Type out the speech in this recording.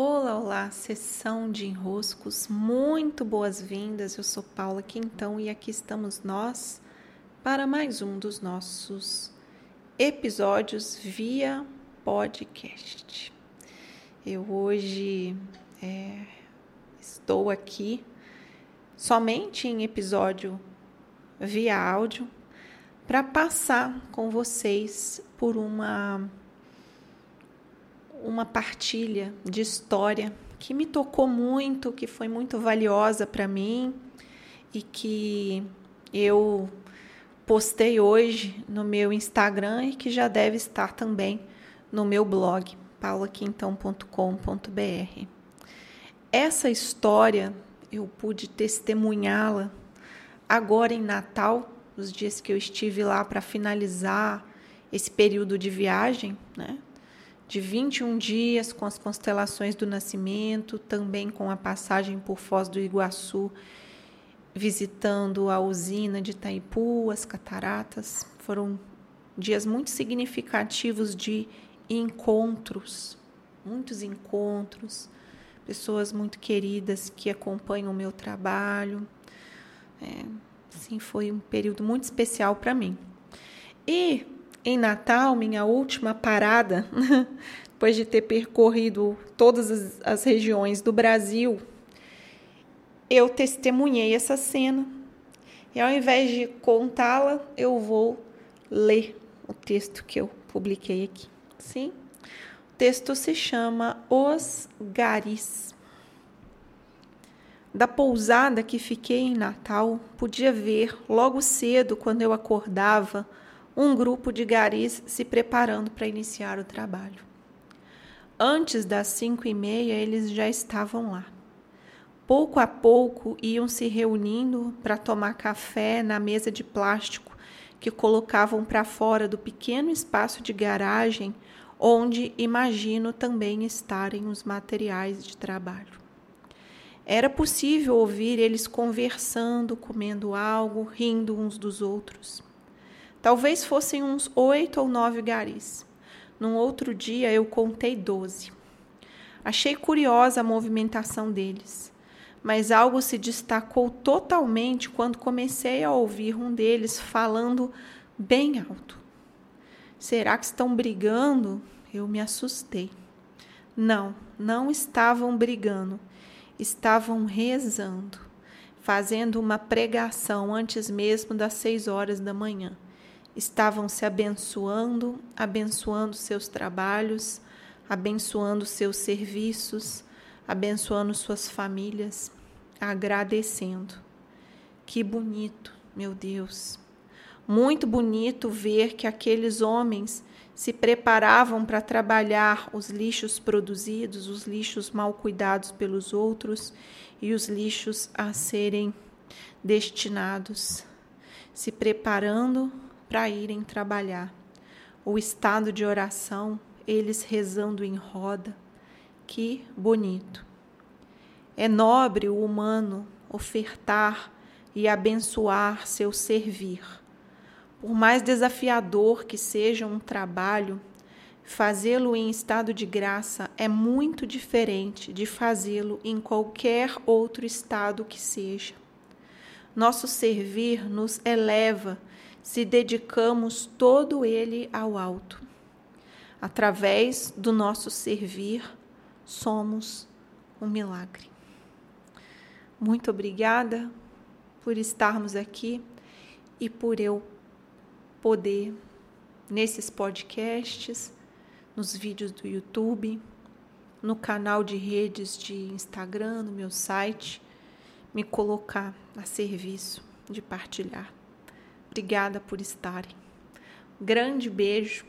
Olá, olá, sessão de enroscos, muito boas-vindas. Eu sou Paula Quintão e aqui estamos nós para mais um dos nossos episódios via podcast. Eu hoje é, estou aqui somente em episódio via áudio para passar com vocês por uma uma partilha de história que me tocou muito, que foi muito valiosa para mim e que eu postei hoje no meu Instagram e que já deve estar também no meu blog paulaquintão.com.br. Essa história eu pude testemunhá-la agora em Natal, os dias que eu estive lá para finalizar esse período de viagem, né? De 21 dias com as constelações do nascimento, também com a passagem por Foz do Iguaçu, visitando a usina de Itaipu, as cataratas. Foram dias muito significativos de encontros, muitos encontros, pessoas muito queridas que acompanham o meu trabalho. É, sim, foi um período muito especial para mim. E em Natal, minha última parada, depois de ter percorrido todas as, as regiões do Brasil, eu testemunhei essa cena. E ao invés de contá-la, eu vou ler o texto que eu publiquei aqui. Sim? O texto se chama Os Garis. Da pousada que fiquei em Natal, podia ver logo cedo, quando eu acordava, um grupo de garis se preparando para iniciar o trabalho. Antes das cinco e meia, eles já estavam lá. Pouco a pouco iam se reunindo para tomar café na mesa de plástico que colocavam para fora do pequeno espaço de garagem onde imagino também estarem os materiais de trabalho. Era possível ouvir eles conversando, comendo algo, rindo uns dos outros. Talvez fossem uns oito ou nove garis. Num outro dia eu contei doze. Achei curiosa a movimentação deles, mas algo se destacou totalmente quando comecei a ouvir um deles falando bem alto. Será que estão brigando? Eu me assustei. Não, não estavam brigando, estavam rezando, fazendo uma pregação antes mesmo das seis horas da manhã estavam se abençoando, abençoando seus trabalhos, abençoando seus serviços, abençoando suas famílias, agradecendo. Que bonito, meu Deus. Muito bonito ver que aqueles homens se preparavam para trabalhar os lixos produzidos, os lixos mal cuidados pelos outros e os lixos a serem destinados, se preparando para irem trabalhar. O estado de oração, eles rezando em roda. Que bonito. É nobre o humano ofertar e abençoar seu servir. Por mais desafiador que seja um trabalho, fazê-lo em estado de graça é muito diferente de fazê-lo em qualquer outro estado que seja. Nosso servir nos eleva se dedicamos todo ele ao alto. Através do nosso servir, somos um milagre. Muito obrigada por estarmos aqui e por eu poder, nesses podcasts, nos vídeos do YouTube, no canal de redes de Instagram, no meu site, me colocar a serviço de partilhar. Obrigada por estarem. Grande beijo